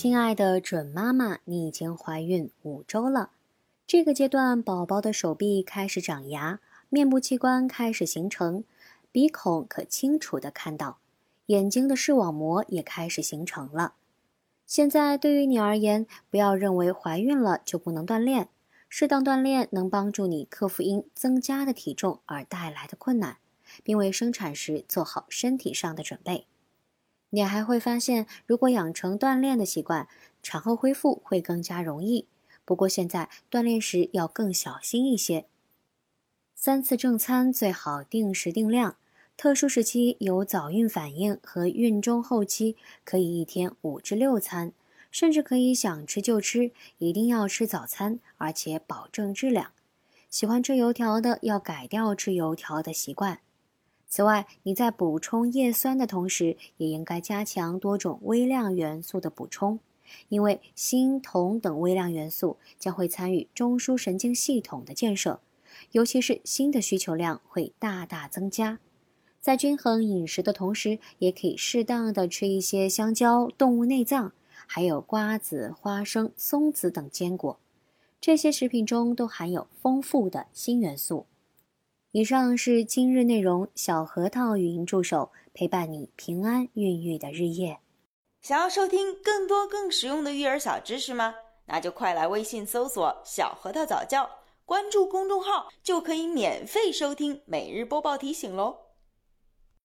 亲爱的准妈妈，你已经怀孕五周了。这个阶段，宝宝的手臂开始长牙，面部器官开始形成，鼻孔可清楚地看到，眼睛的视网膜也开始形成了。现在对于你而言，不要认为怀孕了就不能锻炼，适当锻炼能帮助你克服因增加的体重而带来的困难，并为生产时做好身体上的准备。你还会发现，如果养成锻炼的习惯，产后恢复会更加容易。不过现在锻炼时要更小心一些。三次正餐最好定时定量。特殊时期有早孕反应和孕中后期，可以一天五至六餐，甚至可以想吃就吃。一定要吃早餐，而且保证质量。喜欢吃油条的要改掉吃油条的习惯。此外，你在补充叶酸的同时，也应该加强多种微量元素的补充，因为锌、铜等微量元素将会参与中枢神经系统的建设，尤其是锌的需求量会大大增加。在均衡饮食的同时，也可以适当的吃一些香蕉、动物内脏，还有瓜子、花生、松子等坚果，这些食品中都含有丰富的锌元素。以上是今日内容，小核桃语音助手陪伴你平安孕育的日夜。想要收听更多更实用的育儿小知识吗？那就快来微信搜索“小核桃早教”，关注公众号就可以免费收听每日播报提醒喽。